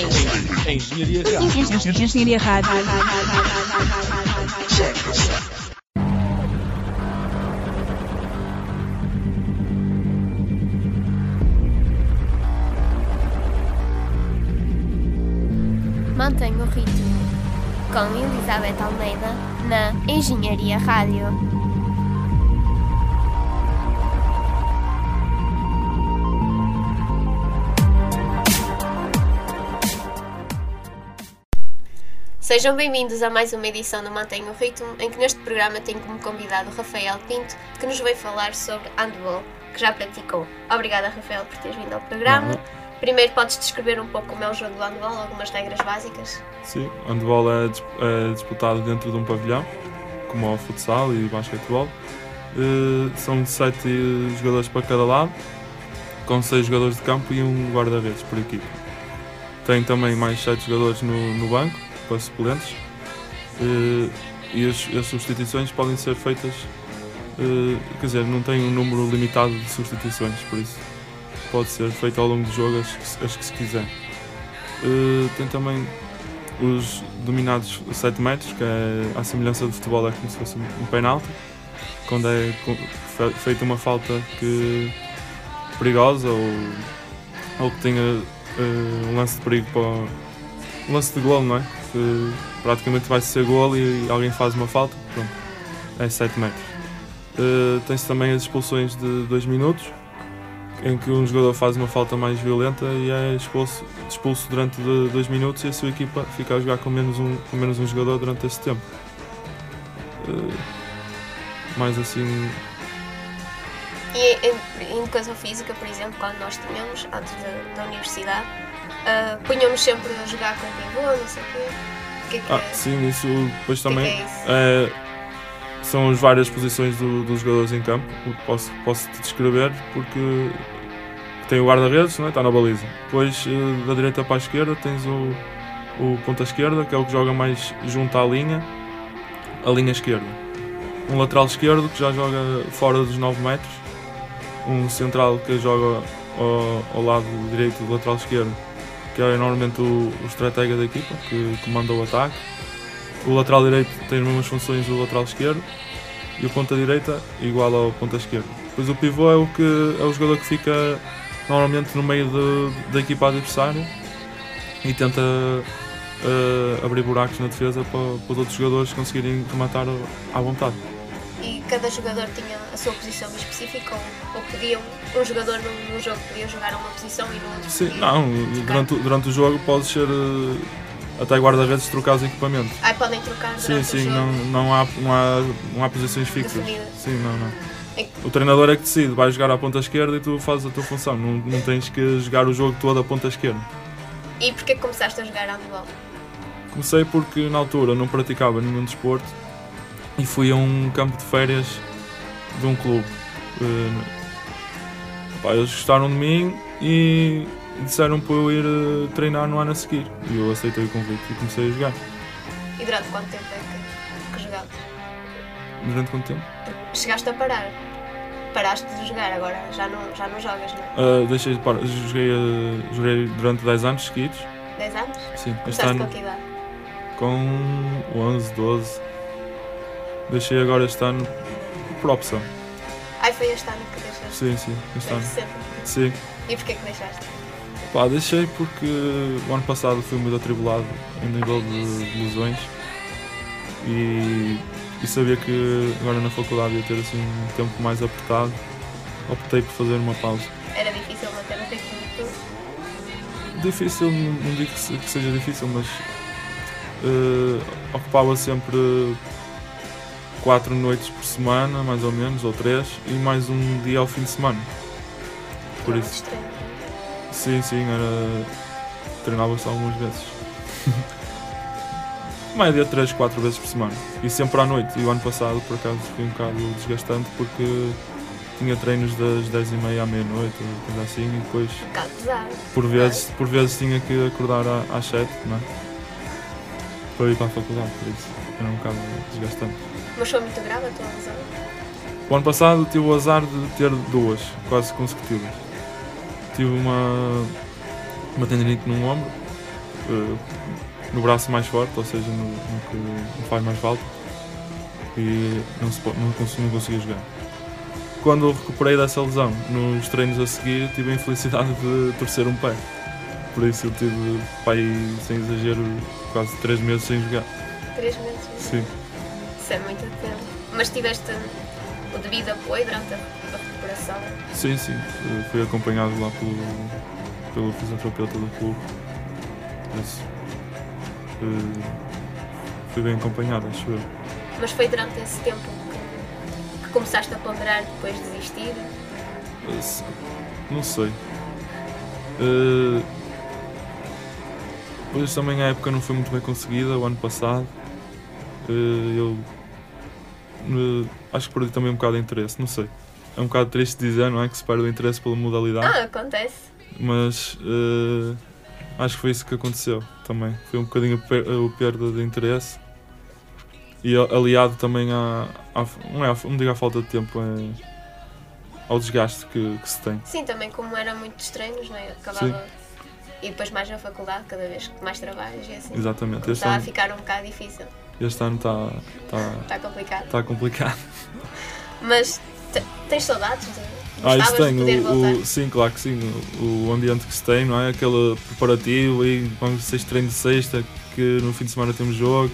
Engenharia. Engenharia Rádio. Mantenha o ritmo. Com Elizabeth Almeida na Engenharia Rádio. Sejam bem-vindos a mais uma edição do Mantenha o Ritmo, em que neste programa tenho como convidado o Rafael Pinto, que nos veio falar sobre handball, que já praticou. Obrigada, Rafael, por teres vindo ao programa. Nada. Primeiro, podes descrever um pouco como é o jogo do handball, algumas regras básicas? Sim, handball é, é disputado dentro de um pavilhão, como o futsal e basquetebol. Eh, são sete jogadores para cada lado, com seis jogadores de campo e um guarda-redes por equipe. Tem também mais sete jogadores no, no banco, para suplentes. Eh, e as, as substituições podem ser feitas, eh, quer dizer, não tem um número limitado de substituições, por isso pode ser feito ao longo do jogo as, que se- as que se quiser. Eh, tem também os dominados 7 metros, que é à semelhança do futebol, é como se fosse um penalti, quando é feita uma falta que perigosa ou, ou que tenha eh, um lance de perigo para um lance de golo, não é? Que praticamente vai ser golo e alguém faz uma falta, pronto, é 7 metros. Eh, Tem-se também as expulsões de 2 minutos, em que um jogador faz uma falta mais violenta e é expulso, expulso durante 2 minutos e a sua equipa fica a jogar com menos um, com menos um jogador durante esse tempo. Eh, mais assim, E em, em educação física, por exemplo, quando nós tínhamos, antes da, da universidade, ah, punham-nos sempre a jogar com pivô, não sei o quê. Que é que ah, é? sim, isso depois O que é também é isso? é, são as várias posições do- dos jogadores em campo. o que Posso, posso te descrever porque tem o guarda-redes, não é? está na baliza. Depois eh, da direita para a esquerda tens o, o ponta esquerda, que é o que joga mais junto à linha, a linha esquerda. Um lateral esquerdo que já joga fora dos 9 metros. Um central que joga ao, ao lado direito do lateral esquerdo, que é normalmente o, o estratega da equipa, que comanda o ataque. O lateral direito tem as mesmas funções do lateral esquerdo e o ponta direita igual ao ponta esquerdo. Depois o pivô é o, que, é o jogador que fica normalmente no meio de- da equipa adversária e tenta eh, abrir buracos na defesa para, para os outros jogadores conseguirem rematar à vontade. Cada jogador tinha a sua posição específica ou, ou podiam, um jogador num, num jogo podia jogar uma posição e no outro Sim, podia não, durante, o- durante o jogo pode ser eh, até guarda-redes trocar os equipamentos. Ah, podem trocar Sim, o sim, não, não, há, não, há, não há posições fixas. Definidas. Sim, não, não. É- O treinador é que decide, vai jogar à ponta esquerda e tu fazes a tua função. Não, não tens que jogar o jogo todo à ponta esquerda. E porquê começaste a jogar handball? Comecei porque na altura não praticava nenhum desporto e fui a um campo de férias de um clube. Eh, pá, eles gostaram de mim e disseram para eu ir eh, treinar no ano a seguir. E eu aceitei o convite e comecei a jogar. E durante quanto tempo é que, que jogaste? Durante quanto tempo? Chegaste a parar? Paraste de jogar, agora já não, já não jogas, não é? Ah, deixei de parar. Joguei, eh, joguei durante 10 anos seguidos. 10 anos? Sim, Começaste ano com que idade? com 11, 12. Deixei agora este ano por opção. Ai, foi este ano que deixaste? Sim, sim, este Foi ano. recente. Sim. E porquê que deixaste? Pá, deixei porque o ano passado fui muito atribulado em nível de, de lesões e, e sabia que agora na faculdade ia ter assim um tempo mais apertado. Optei por fazer uma pausa. Era difícil manter o ritmo? Difícil, não, digo que, se- que seja difícil, mas eh, ocupava sempre quatro noites por semana, mais ou menos, ou três, e mais um dia ao fim de semana. Por Não, isso, estranho. sim, sim, era. treinava-se algumas vezes. Média três, quatro vezes por semana. E sempre à noite. E o ano passado, por acaso, foi um bocado desgastante porque tinha treinos das 10h30 à meia-noite, coisa assim, e depois Um bocado pesado. por vezes, por vezes tinha que acordar às 7, não é? Para ir para a faculdade, por isso era um bocado desgastante. Mas foi muito grave a tua lesão? O ano passado tive o azar de ter duas, quase consecutivas. Tive uma, uma tendinite num ombro eh, no braço mais forte, ou seja, no, no que me faz mais falta. E não, se, não, cons- não conseguia jogar. Quando recuperei dessa lesão, nos treinos a seguir, tive a infelicidade de torcer um pé. Por isso eu tive, pai, sem exagero, quase 3 meses sem jogar. Três meses. Sim. Isso é tempo. Mas tiveste o devido apoio durante a recuperação? Sim, sim. Fui acompanhado lá pelo, pelo fisioterapeuta do clube. Isso, eh, fui bem acompanhado, acho eu. Mas foi durante esse tempo que, que começaste a ponderar depois de desistir? Eh, Não sei. Depois também a época não foi muito bem conseguida, o ano passado. Eu acho que perdi também um bocado de interesse, não sei. É um bocado triste dizer, não é? Que se perde o interesse pela modalidade. Ah, acontece. mas eh, acho que foi isso que aconteceu também. Foi um bocadinho a per- a perda de interesse e aliado também à, à não, é, não digo à falta de tempo, é ao desgaste que, que se tem. Sim, também como era muitos treinos, não é? Acabava. E depois mais na faculdade, cada vez que mais trabalhos e assim. Exatamente. Este Está a ficar um bocado difícil. Este ano está tá, Está complicado. tá complicado. Mas te- tens saudades de. Ah, isso tem, o, o- sim, claro que sim, o, o ambiente que se tem, não é? Aquele preparativo e vamos seis treinos de sexta, que no fim de semana temos jogo,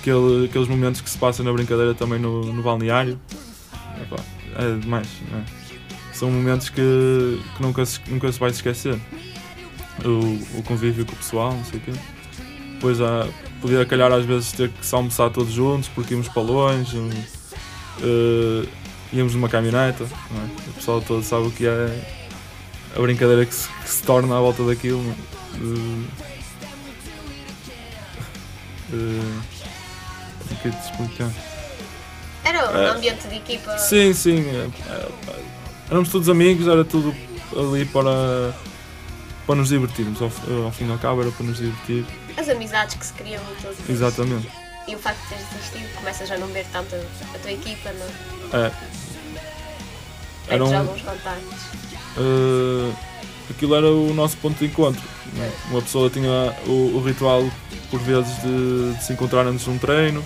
aquele, aqueles momentos que se passam na brincadeira também no, no balneário. Epá, é demais, não é? São momentos que, que nunca, se, nunca se vai esquecer. O, o convívio com o pessoal, não sei o quê. Depois há, podia calhar às vezes ter que se almoçar todos juntos porque íamos para longe. um, eh, íamos numa caminhoneta, é? o pessoal todo sabe o que é a brincadeira que se, que se torna à volta daquilo. Uh, uh, que de explicar? Era um É. ambiente de equipa. Sim, sim. é, é, éramos todos amigos, era tudo ali para, para nos divertirmos. Ao, ao fim e ao cabo era para nos divertir. As amizades que se criam tudo. Exatamente. E o facto de teres desistido, começas a não ver tanto a tua equipa, não? É, Perdes um- alguns contactos. Uh, aquilo era o nosso ponto de encontro. é? Uma pessoa tinha o, o ritual, por vezes, de, de se encontrar antes de um treino,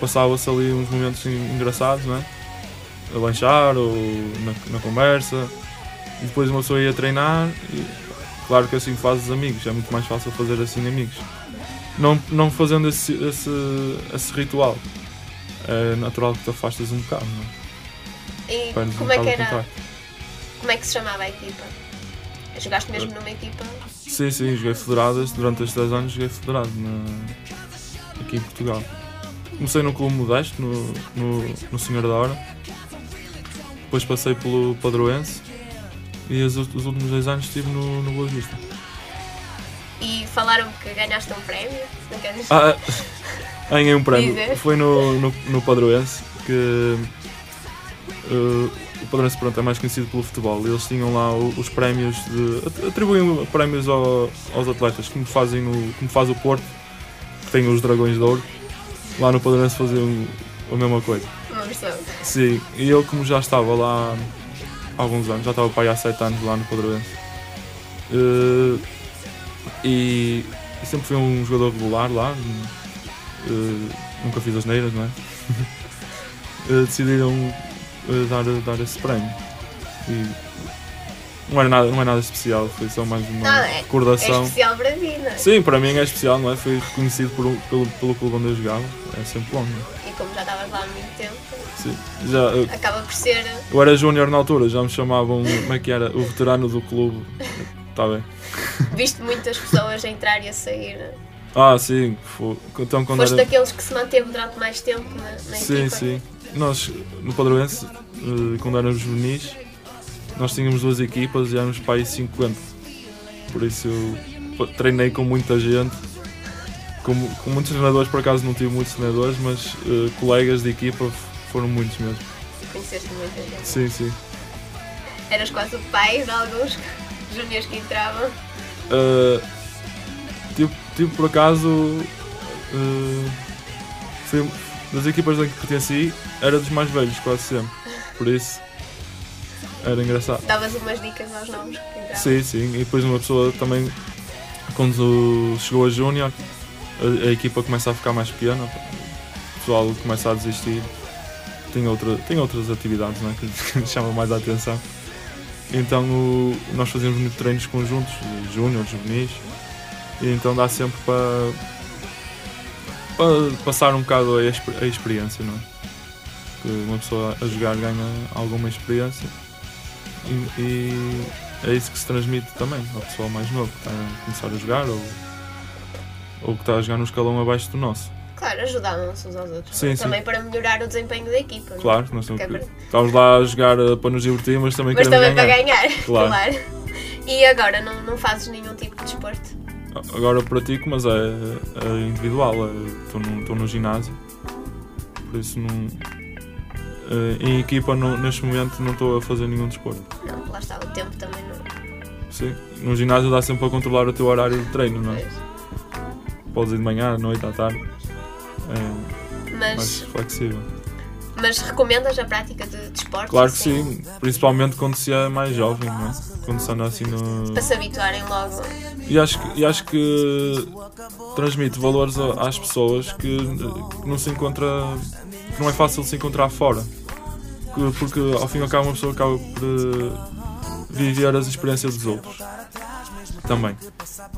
passava-se ali uns momentos en- engraçados, não é? a lanchar ou na, na conversa, e depois uma pessoa ia treinar. E, claro que assim fazes amigos, é muito mais fácil fazer assim amigos. Não, não fazendo esse, esse, esse ritual, é natural que te afastas um bocado. Não é? E Perdes um como é que era? Como é que se chamava a equipa? Jogaste mesmo numa equipa? Sim, sim, joguei federadas. Durante estes 10 anos joguei federado na... aqui em Portugal. Comecei no Clube Modesto, no, no, no Senhor da Hora. Depois passei pelo Padroense. E os, os últimos 10 anos estive no, no Boa Vista. E falaram que ganhaste um prémio? Não queres? Ah, ganhei um prémio. Dizer. Foi no, no, no Padroense que. eh, o Padroense pronto, é mais conhecido pelo futebol. Eles tinham lá o- os prémios de. atribuem prémios ao- aos atletas, como fazem no, como faz o Porto, que tem os Dragões de Ouro. Lá no Padroense faziam a mesma coisa. Uma versão. Sim, e eu como já estava lá alguns anos, já estava para aí há 7 anos lá no Padroense. Eh, e e sempre fui um jogador regular lá. eh, nunca fiz as neiras, não é? Eh, decidiram eh, dar, dar esse prémio. E não, era nada, não é nada especial, foi só mais uma Não, é- É recordação. especial para ti, não é? Sim, para mim é especial, não é? Foi reconhecido por, pelo, pelo clube onde eu jogava. É sempre bom, não é? Como já estavas lá há muito tempo, Sim. Já, eu, acaba por ser. eu era júnior na altura, já me chamavam, como é que era? O veterano do clube. Está bem. Viste muitas pessoas a entrar e a sair. Ah, sim. Foi, então quando Foste era. daqueles que se manteve durante mais tempo na, na Sim, equipa. sim. Nós, no Padroense, eh, quando éramos juvenis, nós tínhamos duas equipas e éramos para aí 50. Por isso eu treinei com muita gente. Com, com muitos treinadores, por acaso não tive muitos treinadores, mas eh, colegas de equipa foram muitos mesmo. Conheceste muita gente. Sim, sim. Eras quase o pai de alguns júniores que entravam. Uh, tive, tive por acaso uh, fui, das equipas em que pertenci era dos mais velhos quase sempre por isso era engraçado Davas umas dicas aos novos que entravam. sim sim e depois uma pessoa também quando chegou a Júnior, a, a equipa começa a ficar mais pequena, o pessoal começa a desistir. Tem, outra, tem outras atividades não é? que que chamam mais a atenção. Então o- nós fazemos muito treinos conjuntos, júnior, juvenis, e então dá sempre para, para passar um bocado a experiência, não é? Que uma pessoa a jogar ganha alguma experiência e, e é isso que se transmite também ao pessoal mais novo que está a começar a jogar ou, ou que está a jogar num escalão abaixo do nosso. Claro, ajudavam-se uns aos outros. Sim, também sim. para melhorar o desempenho da equipa. é? Claro, nós temos Que é estamos lá a jogar eh, para nos divertir, mas também Mas também ganhar. para ganhar, Claro. claro. E agora não, não fazes nenhum tipo de desporto? Agora pratico, mas é, é individual. é- Estou no, estou no ginásio. Por isso não. eh, Em equipa neste momento não estou a fazer nenhum desporto. Não, lá está, o tempo também não. Sim. No ginásio dá sempre a controlar o teu horário de treino, não é? Pois. Podes ir de manhã, à noite, à tarde. É mais Mas, flexível. mas recomendas a prática de desportos? Claro que assim, sim, principalmente quando se é mais jovem, não é? Quando se anda assim no. Para se habituarem logo. E acho, que- e acho que transmite valores às pessoas que, não se encontra. que não é fácil de se encontrar fora. Que- porque ao fim e ao cabo uma pessoa acaba por eh, viver as experiências dos outros. Também.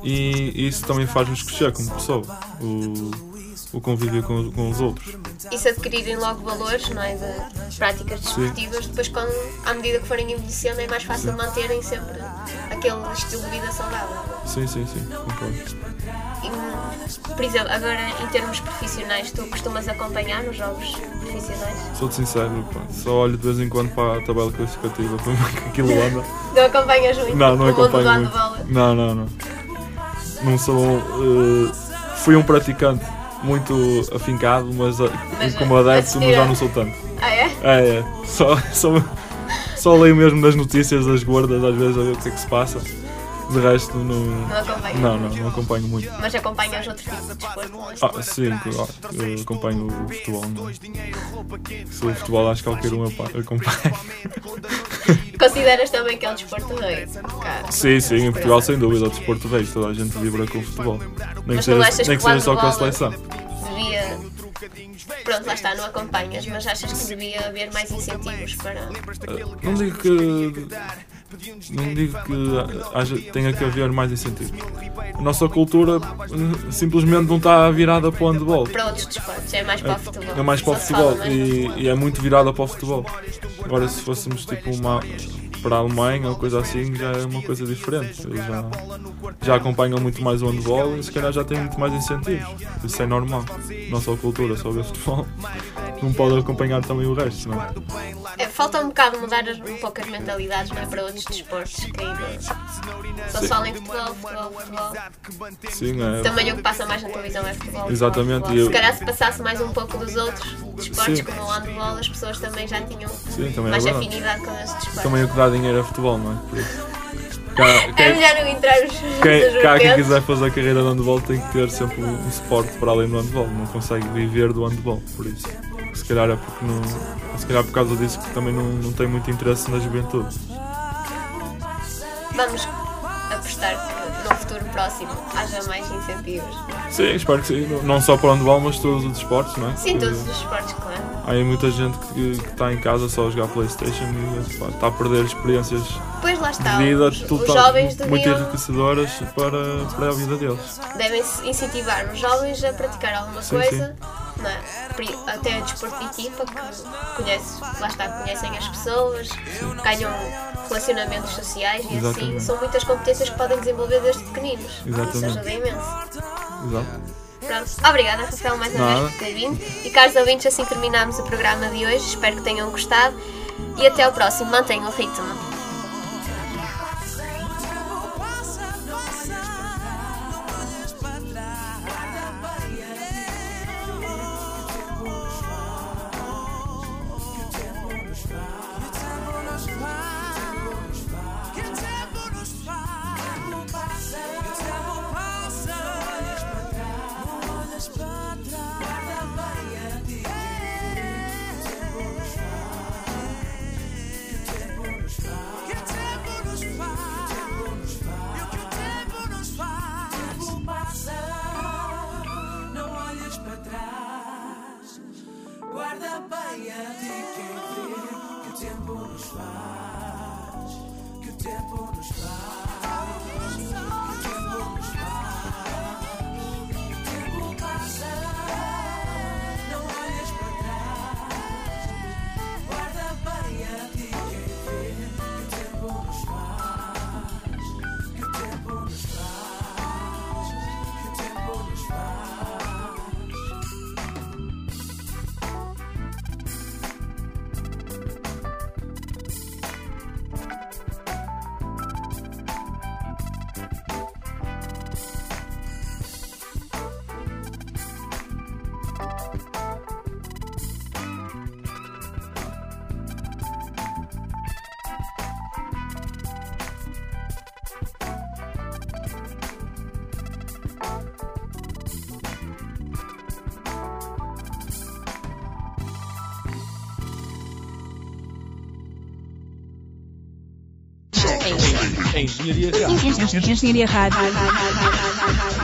E, isso também faz-nos crescer como pessoa. O, o convívio com, com os outros. E se adquirirem logo valores, não é? De práticas desportivas, depois, quando, à medida que forem envelhecendo, é mais fácil manterem sempre aquele estilo de vida saudável. Sim, sim, sim, concordo. Por exemplo, agora em termos profissionais, tu costumas acompanhar nos jogos profissionais? Sou-te sincero, pá, só olho de vez em quando para a tabela classificativa para ver que aquilo anda. Não acompanhas muito Não, não acompanho muito. Não, não, não. Não sou. eh, fui um praticante muito afincado, mas, eh, Mas, adepto, assistir mas já a- não sou tanto. Ah, é? É, é. Só, só, só leio mesmo nas notícias das gordas, às vezes, a ver o que é que se passa. De resto, não. Não acompanho. Não, não, não acompanho muito. Mas acompanhas outro tipo de desporto? é? Ah, sim, claro. Eu acompanho o futebol. Não. é? Se o futebol, acho que qualquer um acompanha. Consideras também que é um desporto rei? Cá. Sim, sim, em Portugal, sem dúvida, o desporto rei. Toda a gente vibra com o futebol. Nem Mas que seja, nem que seja só com a seleção. Devia. Pronto, lá está, não acompanhas, mas achas que devia haver mais incentivos para. Não digo que. Não digo que haja, tenha que haver mais incentivos. A nossa cultura simplesmente não está virada para o handball. para outros desportos? É mais para o futebol. É mais para o futebol e, e é muito virada para o futebol. Agora, se fôssemos tipo uma, para a Alemanha ou coisa assim, já é uma coisa diferente. Eles já, já acompanham muito mais o handball e se calhar já têm muito mais incentivos. Isso é normal. Não só a cultura, só ver futebol. Não pode acompanhar também o resto, não é? É, falta um bocado mudar um pouco as mentalidades não é, para outros desportos que ainda só se fala em futebol, futebol, futebol. Sim, é. Também o que passa mais na televisão é futebol. Exatamente, futebol, eu- Se calhar se passasse mais um pouco dos outros desportos, Sim. como o handball, as pessoas também já tinham Sim, também é mais verdade. afinidade com esse desporto. Também o que dá dinheiro é futebol, não é? Por isso. Cá- É quem- melhor não entrarmos Quem, cá quem quiser fazer a carreira de handball tem que ter sempre um, um suporte para além do handball, não consegue viver do handball, por isso. Se calhar é porque não. Se calhar por causa disso que também não, não tem muito interesse na juventude. Vamos apostar que no futuro próximo haja mais incentivos. Sim, espero que sim. Não só para o handball, mas todos os esportes, não é? Sim, todos os esportes, claro. Há aí muita gente que, está em casa só a jogar Playstation e pá, está a perder experiências Depois lá está, de vida os, os total- jovens muito enriquecedoras para, para a vida deles. devem incentivar os jovens a praticar alguma Sim, coisa, não é? Pri- até desporto de equipa, que conhece, lá está, conhecem as pessoas, ganham relacionamentos sociais e assim. Exatamente. São muitas competências que podem desenvolver desde pequeninos. Isso Exatamente. ajuda imenso. Exato. Pronto, obrigada Rafael mais uma Nada. vez por ter vindo. E caros ouvintes, assim terminamos o programa de hoje. Espero que tenham gostado. E até ao próximo. Mantenham o ritmo. Engenharia Rádio. Engenharia Rádio.